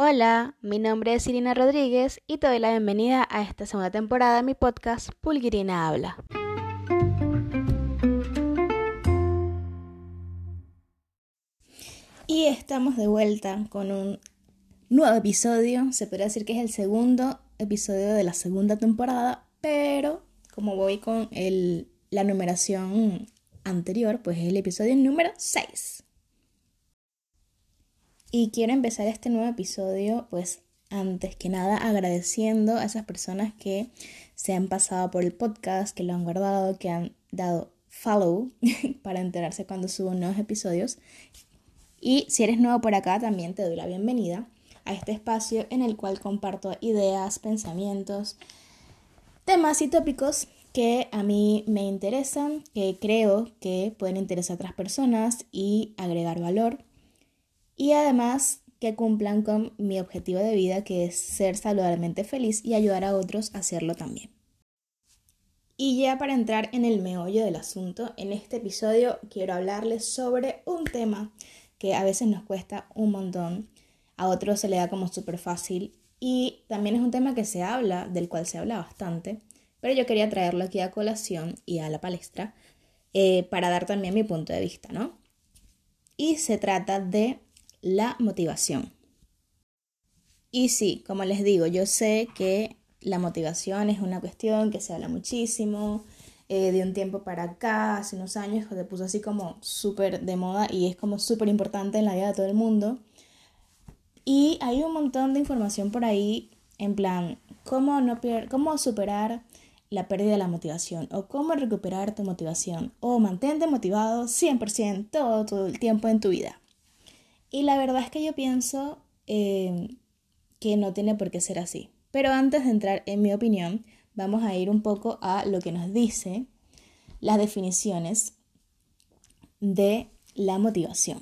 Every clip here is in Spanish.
Hola, mi nombre es Irina Rodríguez y te doy la bienvenida a esta segunda temporada de mi podcast Pulguirina Habla. Y estamos de vuelta con un nuevo episodio. Se podría decir que es el segundo episodio de la segunda temporada, pero como voy con la numeración anterior, pues es el episodio número 6. Y quiero empezar este nuevo episodio, pues antes que nada agradeciendo a esas personas que se han pasado por el podcast, que lo han guardado, que han dado follow para enterarse cuando subo nuevos episodios. Y si eres nuevo por acá, también te doy la bienvenida a este espacio en el cual comparto ideas, pensamientos, temas y tópicos que a mí me interesan, que creo que pueden interesar a otras personas y agregar valor y además que cumplan con mi objetivo de vida que es ser saludablemente feliz y ayudar a otros a hacerlo también. Y ya para entrar en el meollo del asunto, en este episodio quiero hablarles sobre un tema que a veces nos cuesta un montón, a otros se le da como súper fácil y también es un tema que se habla, del cual se habla bastante, pero yo quería traerlo aquí a colación y a la palestra eh, para dar también mi punto de vista, ¿no? Y se trata de la motivación. Y sí, como les digo, yo sé que la motivación es una cuestión que se habla muchísimo. Eh, de un tiempo para acá, hace unos años, se puso así como súper de moda y es como súper importante en la vida de todo el mundo. Y hay un montón de información por ahí en plan, cómo, no cómo superar la pérdida de la motivación o cómo recuperar tu motivación o mantente motivado 100% todo, todo el tiempo en tu vida. Y la verdad es que yo pienso eh, que no tiene por qué ser así. Pero antes de entrar en mi opinión, vamos a ir un poco a lo que nos dice las definiciones de la motivación.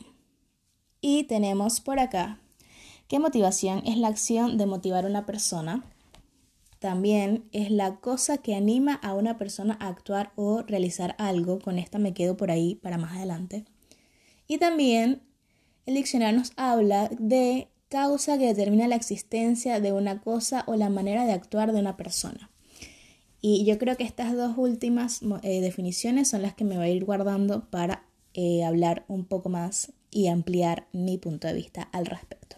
Y tenemos por acá que motivación es la acción de motivar a una persona. También es la cosa que anima a una persona a actuar o realizar algo. Con esta me quedo por ahí para más adelante. Y también el diccionario nos habla de causa que determina la existencia de una cosa o la manera de actuar de una persona. Y yo creo que estas dos últimas eh, definiciones son las que me voy a ir guardando para eh, hablar un poco más y ampliar mi punto de vista al respecto.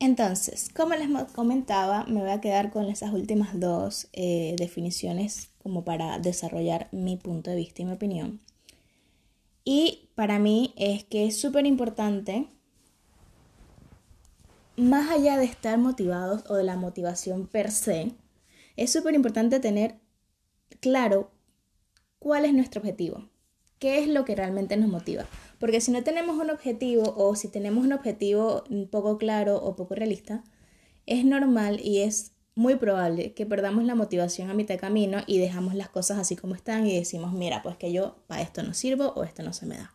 Entonces, como les comentaba, me voy a quedar con esas últimas dos eh, definiciones como para desarrollar mi punto de vista y mi opinión. Y para mí es que es súper importante, más allá de estar motivados o de la motivación per se, es súper importante tener claro cuál es nuestro objetivo, qué es lo que realmente nos motiva. Porque si no tenemos un objetivo o si tenemos un objetivo poco claro o poco realista, es normal y es muy probable que perdamos la motivación a mitad de camino y dejamos las cosas así como están y decimos, mira, pues que yo para esto no sirvo o esto no se me da.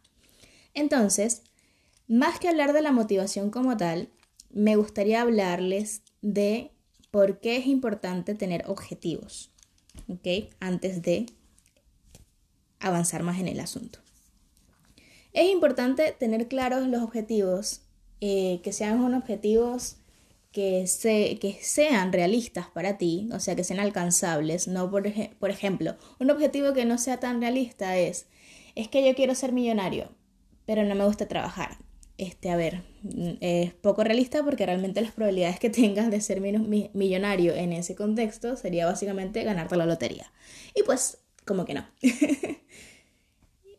Entonces, más que hablar de la motivación como tal, me gustaría hablarles de por qué es importante tener objetivos, ¿ok? Antes de avanzar más en el asunto. Es importante tener claros los objetivos, eh, que sean unos objetivos que, se, que sean realistas para ti, o sea, que sean alcanzables. No, por, por ejemplo, un objetivo que no sea tan realista es, es que yo quiero ser millonario, pero no me gusta trabajar. Este, a ver, es poco realista porque realmente las probabilidades que tengas de ser millonario en ese contexto sería básicamente ganarte la lotería. Y pues, como que no.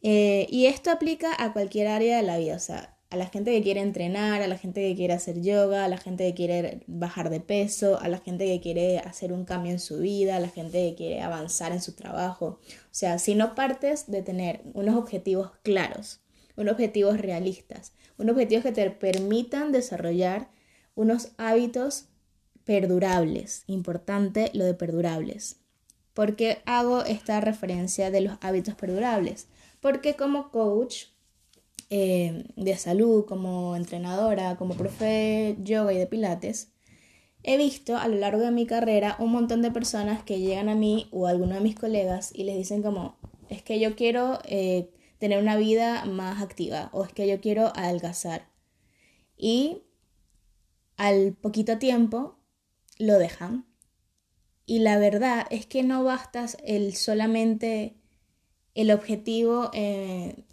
Eh, y esto aplica a cualquier área de la vida, o sea, a la gente que quiere entrenar, a la gente que quiere hacer yoga, a la gente que quiere bajar de peso, a la gente que quiere hacer un cambio en su vida, a la gente que quiere avanzar en su trabajo. O sea, si no partes de tener unos objetivos claros, unos objetivos realistas, unos objetivos que te permitan desarrollar unos hábitos perdurables. Importante lo de perdurables. ¿Por qué hago esta referencia de los hábitos perdurables? Porque como coach eh, de salud, como entrenadora, como profe de yoga y de pilates, he visto a lo largo de mi carrera un montón de personas que llegan a mí o a alguno de mis colegas y les dicen como, es que yo quiero eh, tener una vida más activa o es que yo quiero adelgazar. Y al poquito tiempo lo dejan. Y la verdad es que no basta el solamente el objetivo eh,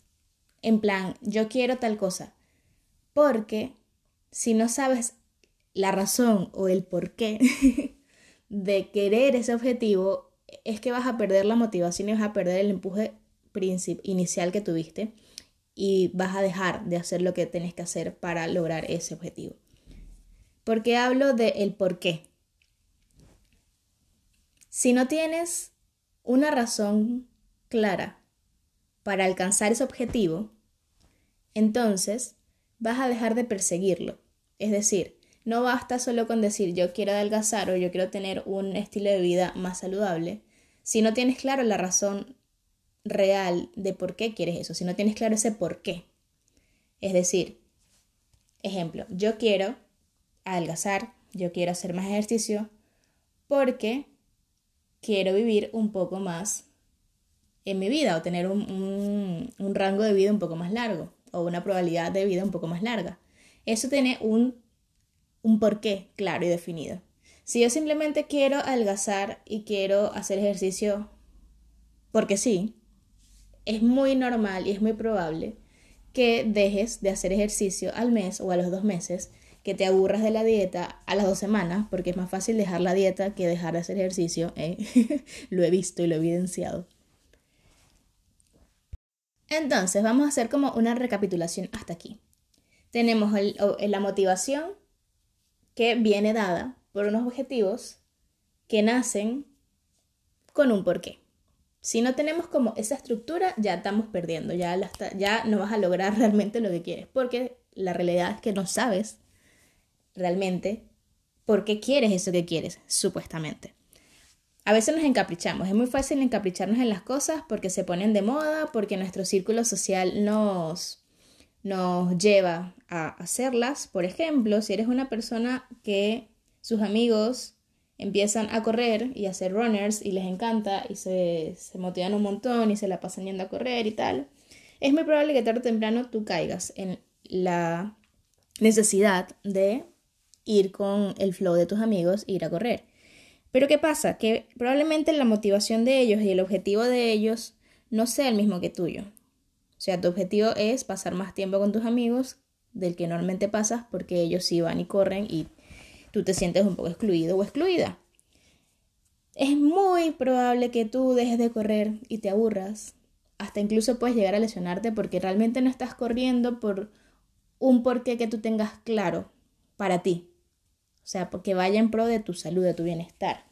en plan, yo quiero tal cosa. Porque si no sabes la razón o el porqué de querer ese objetivo, es que vas a perder la motivación y vas a perder el empuje inicial que tuviste y vas a dejar de hacer lo que tenés que hacer para lograr ese objetivo. ¿Por qué hablo de el por qué? Si no tienes una razón clara para alcanzar ese objetivo, entonces vas a dejar de perseguirlo. Es decir, no basta solo con decir yo quiero adelgazar o yo quiero tener un estilo de vida más saludable. Si no tienes claro la razón real de por qué quieres eso, si no tienes claro ese por qué. Es decir, ejemplo, yo quiero adelgazar, yo quiero hacer más ejercicio porque quiero vivir un poco más en mi vida o tener un, un, rango de vida un poco más largo o una probabilidad de vida un poco más larga. Eso tiene un, un porqué claro y definido. Si yo simplemente quiero adelgazar y quiero hacer ejercicio porque sí, es muy normal y es muy probable que dejes de hacer ejercicio al mes o a los dos meses, que te aburras de la dieta a las dos semanas, porque es más fácil dejar la dieta que dejar de hacer ejercicio. ¿eh? lo he visto y lo he evidenciado. Entonces, vamos a hacer como una recapitulación hasta aquí. Tenemos la motivación que viene dada por unos objetivos que nacen con un porqué. Si no tenemos como esa estructura, ya estamos perdiendo, ya, ya no vas a lograr realmente lo que quieres, porque la realidad es que no sabes realmente por qué quieres eso que quieres, supuestamente. A veces nos encaprichamos, es muy fácil encapricharnos en las cosas porque se ponen de moda, porque nuestro círculo social nos, nos lleva a hacerlas. Por ejemplo, si eres una persona que sus amigos empiezan a correr y a ser runners y les encanta y se, se motivan un montón y se la pasan yendo a correr y tal, es muy probable que tarde o temprano tú caigas en la necesidad de ir con el flow de tus amigos e ir a correr. Pero ¿qué pasa? Que probablemente la motivación de ellos y el objetivo de ellos no sea el mismo que tuyo. O sea, tu objetivo es pasar más tiempo con tus amigos del que normalmente pasas porque ellos sí van y corren y tú te sientes un poco excluido o excluida. Es muy probable que tú dejes de correr y te aburras. Hasta incluso puedes llegar a lesionarte porque realmente no estás corriendo por un porqué que tú tengas claro para ti. O sea, porque vaya en pro de tu salud, de tu bienestar.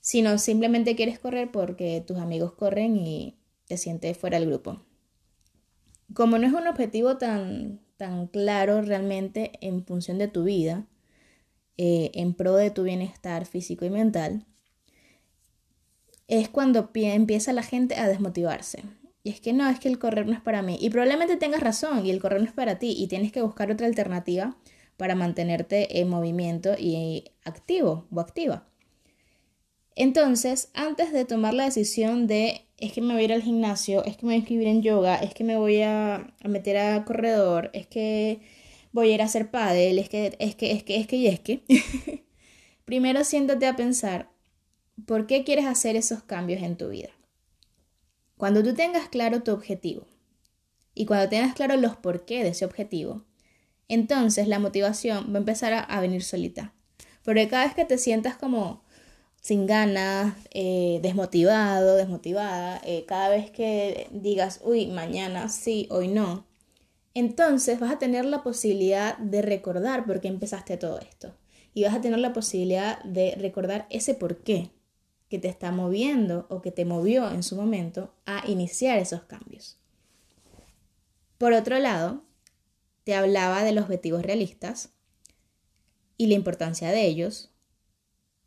Sino simplemente quieres correr porque tus amigos corren y te sientes fuera del grupo. Como no es un objetivo tan, tan claro realmente en función de tu vida, eh, en pro de tu bienestar físico y mental, es cuando empieza la gente a desmotivarse. Y es que no, es que el correr no es para mí. Y probablemente tengas razón y el correr no es para ti y tienes que buscar otra alternativa para mantenerte en movimiento y activo o activa. Entonces, antes de tomar la decisión de es que me voy a ir al gimnasio, es que me voy a inscribir en yoga, es que me voy a, meter a corredor, es que voy a ir a hacer pádel, es que, es que, es que, es que y es que. Primero siéntate a pensar, ¿por qué quieres hacer esos cambios en tu vida? Cuando tú tengas claro tu objetivo y cuando tengas claro los por qué de ese objetivo, entonces la motivación va a empezar a, venir solita. Porque cada vez que te sientas como sin ganas, eh, desmotivado, desmotivada, eh, cada vez que digas, uy, mañana sí, hoy no, entonces vas a tener la posibilidad de recordar por qué empezaste todo esto. Y vas a tener la posibilidad de recordar ese por qué que te está moviendo o que te movió en su momento a iniciar esos cambios. Por otro lado, te hablaba de los objetivos realistas y la importancia de ellos,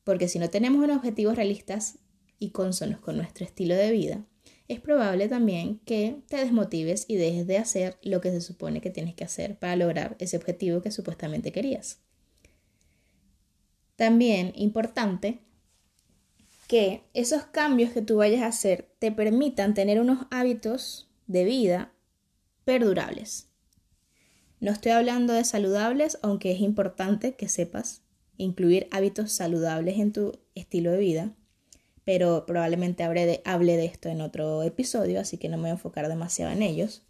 porque si no tenemos unos objetivos realistas y consonos con nuestro estilo de vida, es probable también que te desmotives y dejes de hacer lo que se supone que tienes que hacer para lograr ese objetivo que supuestamente querías. También importante que esos cambios que tú vayas a hacer te permitan tener unos hábitos de vida perdurables. No estoy hablando de saludables, aunque es importante que sepas incluir hábitos saludables en tu estilo de vida, pero probablemente hable de, de esto en otro episodio, así que no me voy a enfocar demasiado en ellos.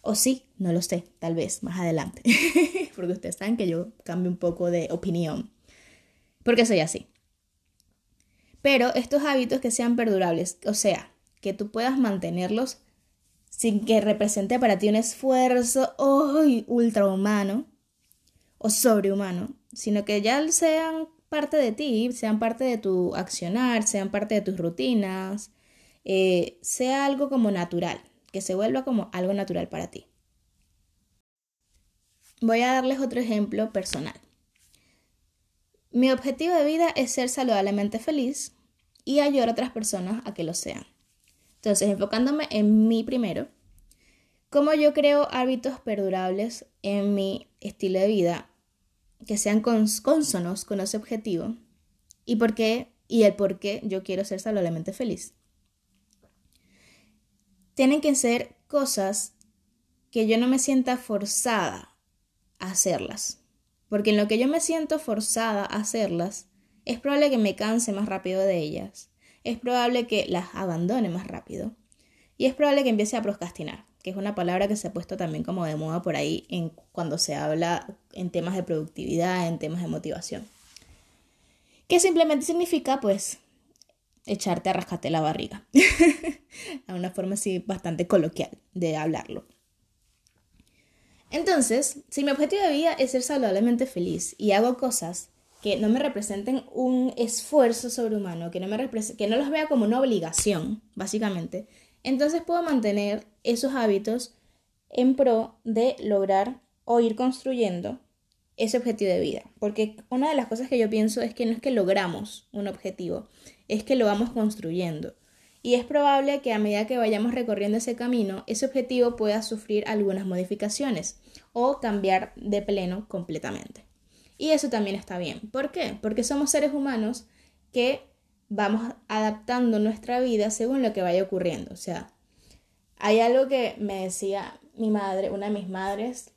O sí, no lo sé, tal vez más adelante, porque ustedes saben que yo cambio un poco de opinión, porque soy así. Pero estos hábitos que sean perdurables, o sea, que tú puedas mantenerlos sin que represente para ti un esfuerzo hoy ultrahumano o sobrehumano, sino que ya sean parte de ti, sean parte de tu accionar, sean parte de tus rutinas, eh, sea algo como natural, que se vuelva como algo natural para ti. Voy a darles otro ejemplo personal. Mi objetivo de vida es ser saludablemente feliz y ayudar a otras personas a que lo sean. Entonces, enfocándome en mí primero, cómo yo creo hábitos perdurables en mi estilo de vida que sean consonos con ese objetivo y por qué y el por qué yo quiero ser saludablemente feliz. Tienen que ser cosas que yo no me sienta forzada a hacerlas. Porque en lo que yo me siento forzada a hacerlas, es probable que me canse más rápido de ellas es probable que las abandone más rápido y es probable que empiece a procrastinar, que es una palabra que se ha puesto también como de moda por ahí en, cuando se habla en temas de productividad, en temas de motivación. Que simplemente significa pues echarte a rascarte la barriga. a una forma así bastante coloquial de hablarlo. Entonces, si mi objetivo de vida es ser saludablemente feliz y hago cosas que no me representen un esfuerzo sobrehumano, que no, me que no los vea como una obligación, básicamente, entonces puedo mantener esos hábitos en pro de lograr o ir construyendo ese objetivo de vida. Porque una de las cosas que yo pienso es que no es que logramos un objetivo, es que lo vamos construyendo. Y es probable que a medida que vayamos recorriendo ese camino, ese objetivo pueda sufrir algunas modificaciones o cambiar de pleno completamente. Y eso también está bien. ¿Por qué? Porque somos seres humanos que vamos adaptando nuestra vida según lo que vaya ocurriendo. O sea, hay algo que me decía mi madre, una de mis madres,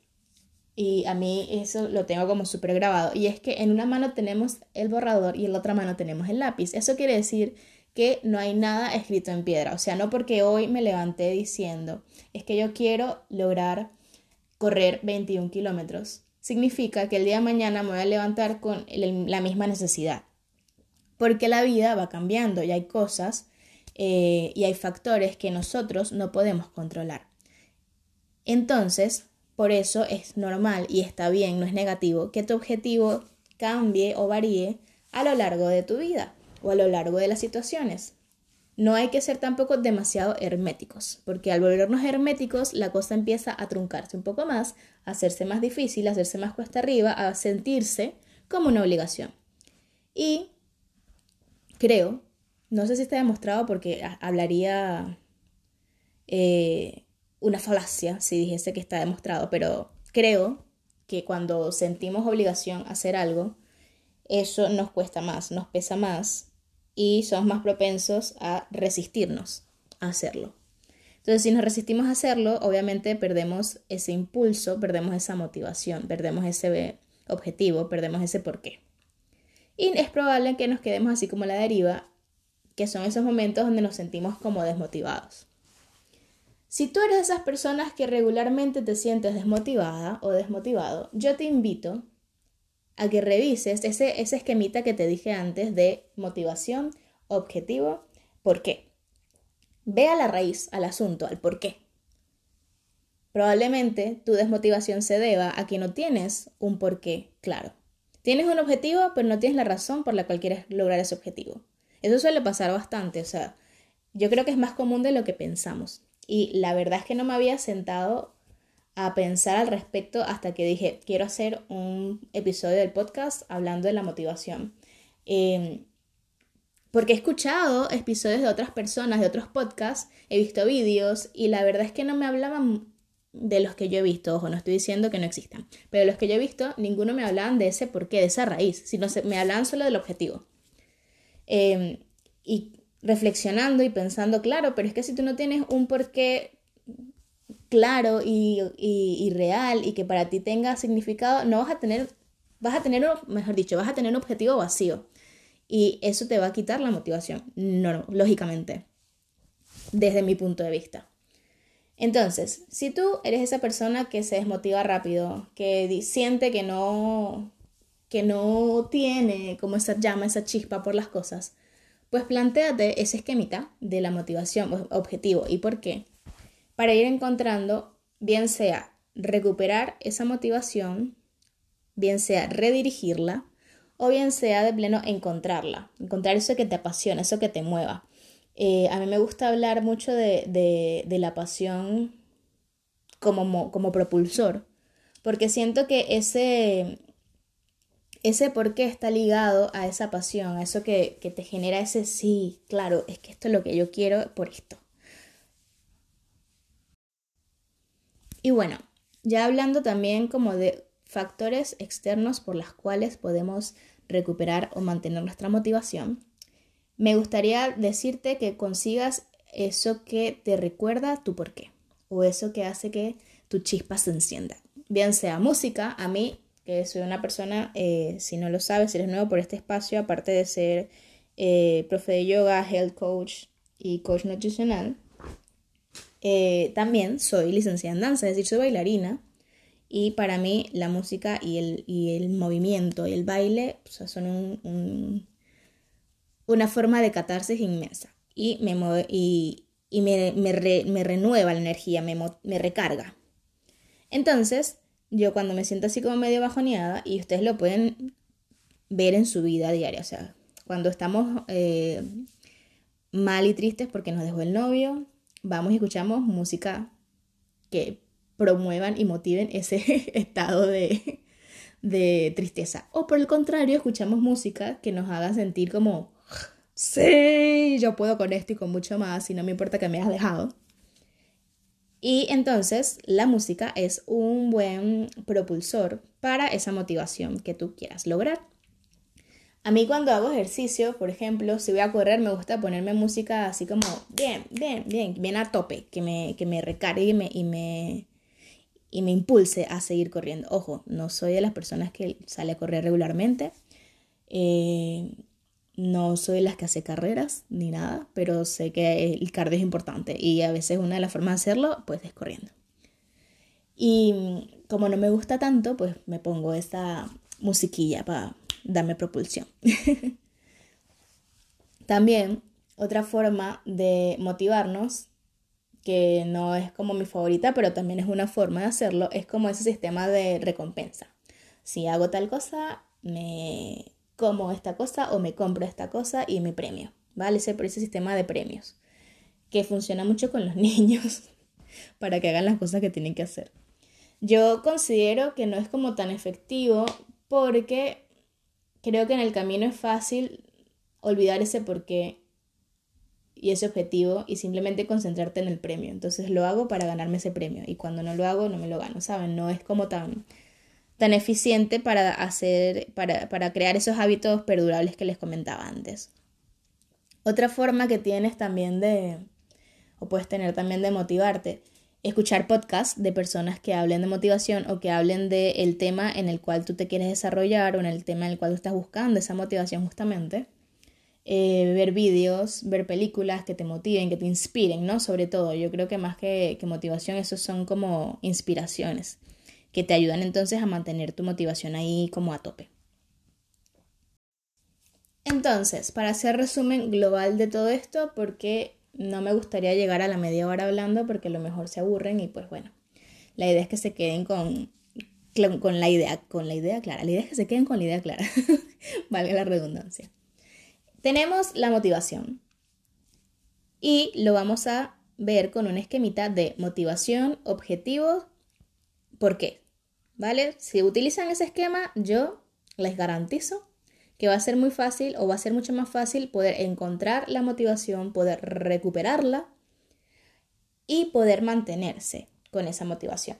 y a mí eso lo tengo como súper grabado, y es que en una mano tenemos el borrador y en la otra mano tenemos el lápiz. Eso quiere decir que no hay nada escrito en piedra. O sea, no porque hoy me levanté diciendo, es que yo quiero lograr correr 21 kilómetros significa que el día de mañana me voy a levantar con la misma necesidad. Porque la vida va cambiando y hay cosas eh, y hay factores que nosotros no podemos controlar. Entonces, por eso es normal y está bien, no es negativo, que tu objetivo cambie o varíe a lo largo de tu vida o a lo largo de las situaciones. No hay que ser tampoco demasiado herméticos, porque al volvernos herméticos la cosa empieza a truncarse un poco más, a hacerse más difícil, a hacerse más cuesta arriba, a sentirse como una obligación. Y creo, no sé si está demostrado porque hablaría eh, una falacia si dijese que está demostrado, pero creo que cuando sentimos obligación a hacer algo, eso nos cuesta más, nos pesa más y somos más propensos a resistirnos a hacerlo. Entonces, si nos resistimos a hacerlo, obviamente perdemos ese impulso, perdemos esa motivación, perdemos ese objetivo, perdemos ese porqué. Y es probable que nos quedemos así como la deriva, que son esos momentos donde nos sentimos como desmotivados. Si tú eres de esas personas que regularmente te sientes desmotivada o desmotivado, yo te invito a que revises ese, ese esquemita que te dije antes de motivación, objetivo, por qué. Ve a la raíz, al asunto, al por qué. Probablemente tu desmotivación se deba a que no tienes un porqué claro. Tienes un objetivo, pero no tienes la razón por la cual quieres lograr ese objetivo. Eso suele pasar bastante, o sea, yo creo que es más común de lo que pensamos. Y la verdad es que no me había sentado a pensar al respecto hasta que dije, quiero hacer un episodio del podcast hablando de la motivación. Em, porque he escuchado episodios de otras personas, de otros podcasts, he visto vídeos y la verdad es que no me hablaban de los que yo he visto, ojo, no estoy diciendo que no existan, pero los que yo he visto, ninguno me hablaban de ese porqué, de esa raíz, sino me hablaban solo del objetivo. Em, y reflexionando y pensando, claro, pero es que si tú no tienes un porqué claro y, real y que para ti tenga significado, no vas a tener, vas a tener, mejor dicho, vas a tener un objetivo vacío. Y eso te va a quitar la motivación, no, lógicamente, desde mi punto de vista. Entonces, si tú eres esa persona que se desmotiva rápido, que siente que no, que no tiene como esa llama, esa chispa por las cosas, pues planteate ese esquemita de la motivación objetivo. ¿Y por qué? Para ir encontrando, bien sea recuperar esa motivación, bien sea redirigirla, o bien sea de pleno encontrarla, encontrar eso que te apasiona, eso que te mueva. Eh, a mí me gusta hablar mucho de, la pasión como, como propulsor, porque siento que ese, ese por qué está ligado a esa pasión, a eso que, te genera ese sí, claro, es que esto es lo que yo quiero por esto. Y bueno, ya hablando también como de factores externos por los cuales podemos recuperar o mantener nuestra motivación, me gustaría decirte que consigas eso que te recuerda tu por qué o eso que hace que tu chispa se encienda. Bien sea música, a mí que soy una persona, eh, si no lo sabes, si eres nuevo por este espacio, aparte de ser eh, profe de yoga, health coach y coach nutricional, eh, también soy licenciada en danza, es decir, soy bailarina. Y para mí la música y el, y el movimiento y el baile son un, una forma de catarsis inmensa. Y me, y, y me, me, me, renueva la energía, me, me recarga. Entonces, yo cuando me siento así como medio bajoneada, y ustedes lo pueden ver en su vida diaria, o sea, cuando estamos eh, mal y tristes porque nos dejó el novio, vamos y escuchamos música que promuevan y motiven ese estado de, de tristeza. O por el contrario, escuchamos música que nos haga sentir como, sí, yo puedo con esto y con mucho más, y no me importa que me hayas dejado. Y entonces la música es un buen propulsor para esa motivación que tú quieras lograr. A mí cuando hago ejercicio, por ejemplo, si voy a correr, me gusta ponerme música así como bien, bien, bien, bien a tope, que me, que me recargue y me, y me, impulse a seguir corriendo. Ojo, no soy de las personas que sale a correr regularmente. Eh, no soy de las que hace carreras ni nada, pero sé que el cardio es importante y a veces una de las formas de hacerlo pues es corriendo. Y como no me gusta tanto, pues me pongo esta musiquilla para darme propulsión. También otra forma de motivarnos, que no es como mi favorita, pero también es una forma de hacerlo, es como ese sistema de recompensa. Si hago tal cosa, me como esta cosa o me compro esta cosa y me premio, ¿vale? Ese, ese sistema de premios que funciona mucho con los niños para que hagan las cosas que tienen que hacer. Yo considero que no es como tan efectivo porque creo que en el camino es fácil olvidar ese porqué y ese objetivo y simplemente concentrarte en el premio. Entonces lo hago para ganarme ese premio y cuando no lo hago no me lo gano, ¿saben? No es como tan tan eficiente para hacer, para, para crear esos hábitos perdurables que les comentaba antes. Otra forma que tienes también de, o puedes tener también de motivarte, escuchar podcasts de personas que hablen de motivación o que hablen del tema en el cual tú te quieres desarrollar o en el tema en el cual tú estás buscando esa motivación justamente. Eh, ver vídeos, ver películas que te motiven, que te inspiren, ¿no? Sobre todo, yo creo que más que, que motivación, esos son como inspiraciones que te ayudan entonces a mantener tu motivación ahí como a tope. Entonces, para hacer resumen global de todo esto, porque no me gustaría llegar a la media hora hablando porque a lo mejor se aburren y pues bueno, la idea es que se queden con, con la idea, con la idea clara. La idea es que se queden con la idea clara, valga la redundancia. Tenemos la motivación y lo vamos a ver con un esquemita de motivación, objetivos, ¿por qué? ¿vale? Si utilizan ese esquema, yo les garantizo que va a ser muy fácil o va a ser mucho más fácil poder encontrar la motivación, poder recuperarla y poder mantenerse con esa motivación.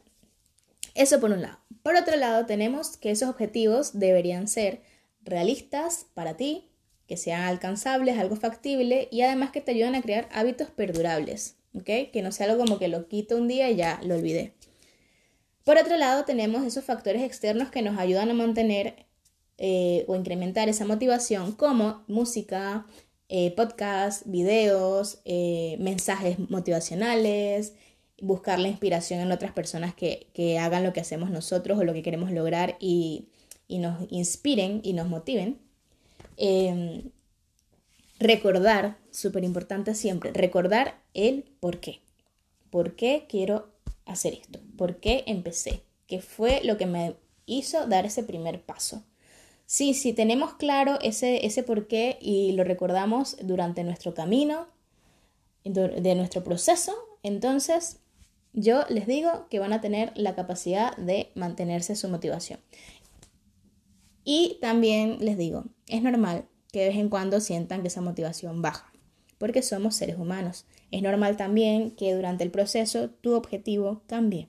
Eso por un lado. Por otro lado, tenemos que esos objetivos deberían ser realistas para ti, que sean alcanzables, algo factible y además que te ayuden a crear hábitos perdurables. Que no sea algo como que lo quito un día y ya lo olvidé. Por otro lado, tenemos esos factores externos que nos ayudan a mantener eh, o incrementar esa motivación, como música, eh, podcasts, videos, eh, mensajes motivacionales, buscar la inspiración en otras personas que, hagan lo que hacemos nosotros o lo que queremos lograr y, nos inspiren y nos motiven. Em, recordar, súper importante siempre, recordar el por qué. ¿Por qué quiero hacer esto? ¿Por qué empecé? ¿Qué fue lo que me hizo dar ese primer paso? Sí, si tenemos claro ese, ese por qué y lo recordamos durante nuestro camino, de nuestro proceso, entonces yo les digo que van a tener la capacidad de mantenerse su motivación. Y también les digo, es normal que de vez en cuando sientan que esa motivación baja, porque somos seres humanos. Es normal también que durante el proceso tu objetivo cambie,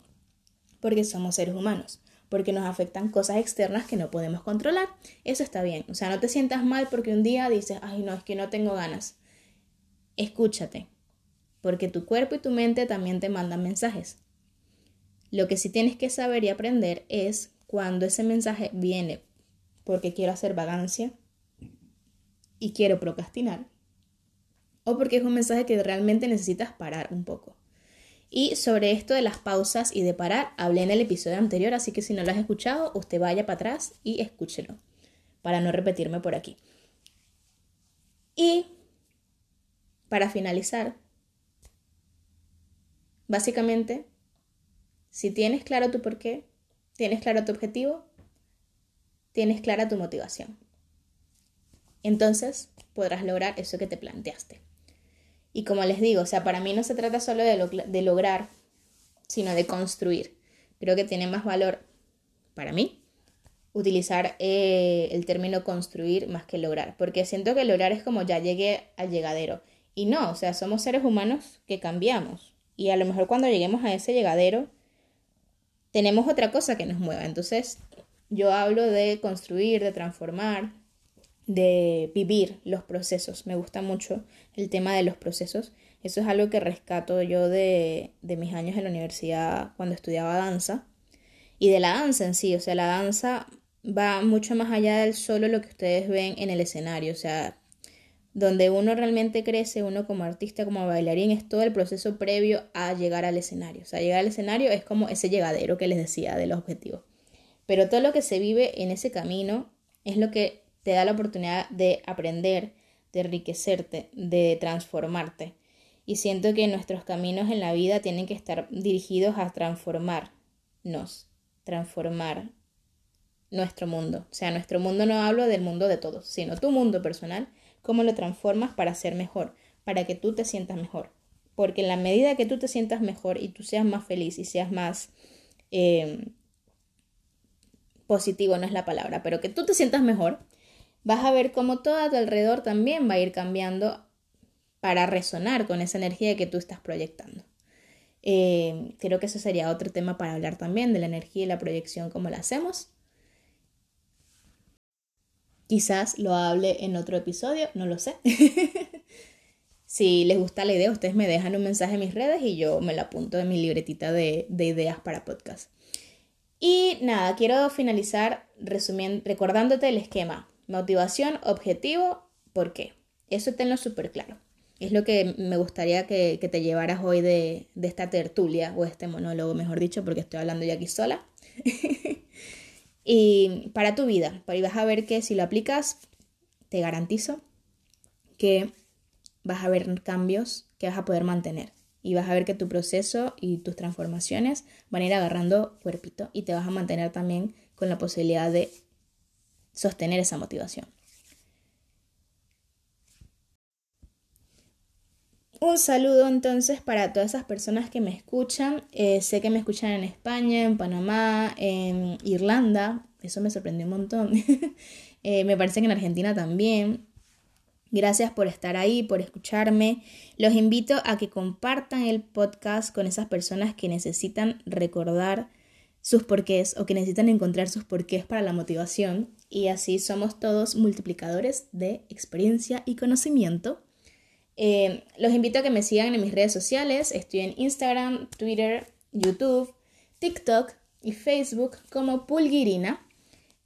porque somos seres humanos, porque nos afectan cosas externas que no podemos controlar. Eso está bien, o sea, no te sientas mal porque un día dices, ay no, es que no tengo ganas. Escúchate, porque tu cuerpo y tu mente también te mandan mensajes. Lo que sí tienes que saber y aprender es cuando ese mensaje viene porque quiero hacer vagancia, y quiero procrastinar, o porque es un mensaje que realmente necesitas parar un poco. Y sobre esto de las pausas y de parar, hablé en el episodio anterior, así que si no lo has escuchado, usted vaya para atrás y escúchelo, para no repetirme por aquí. Y para finalizar, básicamente, si tienes claro tu porqué, tienes claro tu objetivo, tienes clara tu motivación entonces podrás lograr eso que te planteaste. Y como les digo, o sea, para mí no se trata solo de, lograr, sino de construir. Creo que tiene más valor para mí utilizar eh, el término construir más que lograr, porque siento que lograr es como ya llegué al llegadero. Y no, o sea, somos seres humanos que cambiamos. Y a lo mejor cuando lleguemos a ese llegadero, tenemos otra cosa que nos mueva. Entonces, yo hablo de construir, de transformar, de vivir los procesos. Me gusta mucho el tema de los procesos. Eso es algo que rescato yo de, de mis años en la universidad cuando estudiaba danza y de la danza en sí. O sea, la danza va mucho más allá del solo lo que ustedes ven en el escenario. O sea, donde uno realmente crece, uno como artista, como bailarín, es todo el proceso previo a llegar al escenario. O sea, llegar al escenario es como ese llegadero que les decía del objetivo. Pero todo lo que se vive en ese camino es lo que te da la oportunidad de aprender, de enriquecerte, de transformarte. Y siento que nuestros caminos en la vida tienen que estar dirigidos a transformarnos, transformar nuestro mundo. O sea, nuestro mundo no hablo del mundo de todos, sino tu mundo personal, cómo lo transformas para ser mejor, para que tú te sientas mejor. Porque en la medida que tú te sientas mejor y tú seas más feliz y seas más eh, positivo, no es la palabra, pero que tú te sientas mejor, vas a ver cómo todo a tu alrededor también va a ir cambiando para resonar con esa energía que tú estás proyectando. Eh, creo que eso sería otro tema para hablar también de la energía y la proyección, cómo la hacemos. Quizás lo hable en otro episodio, no lo sé. si les gusta la idea, ustedes me dejan un mensaje en mis redes y yo me lo apunto en mi libretita de, de ideas para podcast. Y nada, quiero finalizar recordándote el esquema. Motivación, objetivo, ¿por qué? Eso tenlo súper claro. Es lo que me gustaría que, te llevaras hoy de, esta tertulia o este monólogo, mejor dicho, porque estoy hablando ya aquí sola. y para tu vida, y vas a ver que si lo aplicas, te garantizo que vas a ver cambios que vas a poder mantener. Y vas a ver que tu proceso y tus transformaciones van a ir agarrando cuerpito y te vas a mantener también con la posibilidad de sostener esa motivación. Un saludo entonces para todas esas personas que me escuchan. Eh, sé que me escuchan en España, en Panamá, en Irlanda. Eso me sorprendió un montón. Eh, me parece que en Argentina también. Gracias por estar ahí, por escucharme. Los invito a que compartan el podcast con esas personas que necesitan recordar sus porqués o que necesitan encontrar sus porqués para la motivación y así somos todos multiplicadores de experiencia y conocimiento Eh, los invito a que me sigan en mis redes sociales. Estoy en Instagram, Twitter, YouTube, TikTok y Facebook como Pulguirina.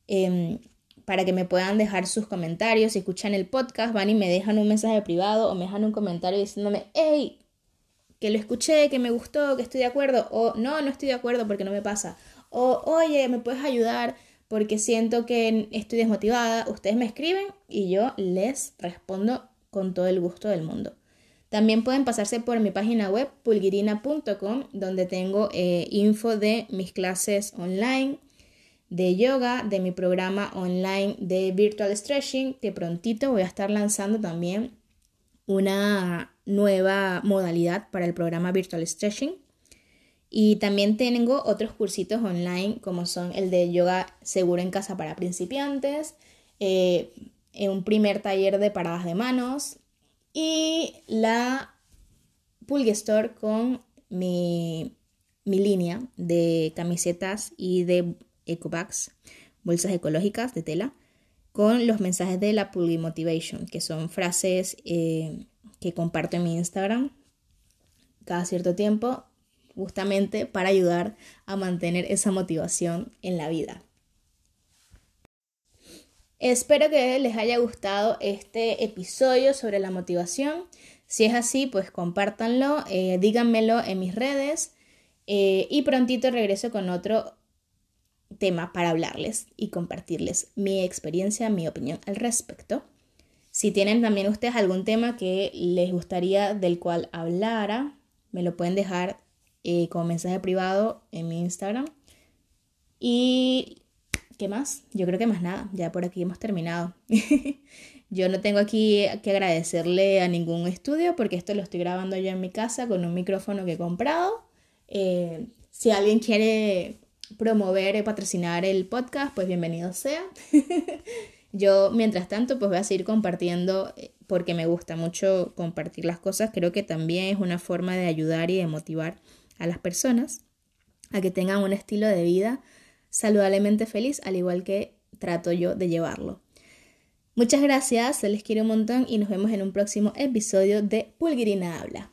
Em, para que me puedan dejar sus comentarios. Si escuchan el podcast, van y me dejan un mensaje privado o me dejan un comentario diciéndome, hey, que lo escuché, que me gustó, que estoy de acuerdo, o no, no estoy de acuerdo porque no me pasa, o oye, me puedes ayudar porque siento que estoy desmotivada. Ustedes me escriben y yo les respondo con todo el gusto del mundo. También pueden pasarse por mi página web pulguirina.com donde tengo eh, info de mis clases online, de yoga, de mi programa online de Virtual Stretching, que prontito voy a estar lanzando también una nueva modalidad para el programa Virtual Stretching. Y también tengo otros cursitos online como son el de yoga seguro en casa para principiantes, eh, un primer taller de paradas de manos y la Pulgue Store con mi, mi línea de camisetas y de ecobags, bolsas ecológicas de tela, con los mensajes de la Pulgi Motivation, que son frases eh, que comparto en mi Instagram cada cierto tiempo, justamente para ayudar a mantener esa motivación en la vida. Espero que les haya gustado este episodio sobre la motivación. Si es así, pues compártanlo, eh, díganmelo en mis redes eh, y prontito regreso con otro tema para hablarles y compartirles mi experiencia, mi opinión al respecto. Si tienen también ustedes algún tema que les gustaría del cual hablara, me lo pueden dejar eh, como mensaje privado en mi Instagram. Y ¿qué más? Yo creo que más nada, ya por aquí hemos terminado. yo no tengo aquí que agradecerle a ningún estudio porque esto lo estoy grabando yo en mi casa con un micrófono que he comprado. Eh, si alguien quiere promover y patrocinar el podcast, pues bienvenido sea. Yo, mientras tanto, pues voy a seguir compartiendo eh, porque me gusta mucho compartir las cosas. Creo que también es una forma de ayudar y de motivar a las personas a que tengan un estilo de vida saludablemente feliz, al igual que trato yo de llevarlo. Muchas gracias, se les quiere un montón y nos vemos en un próximo episodio de Pulguirina Habla.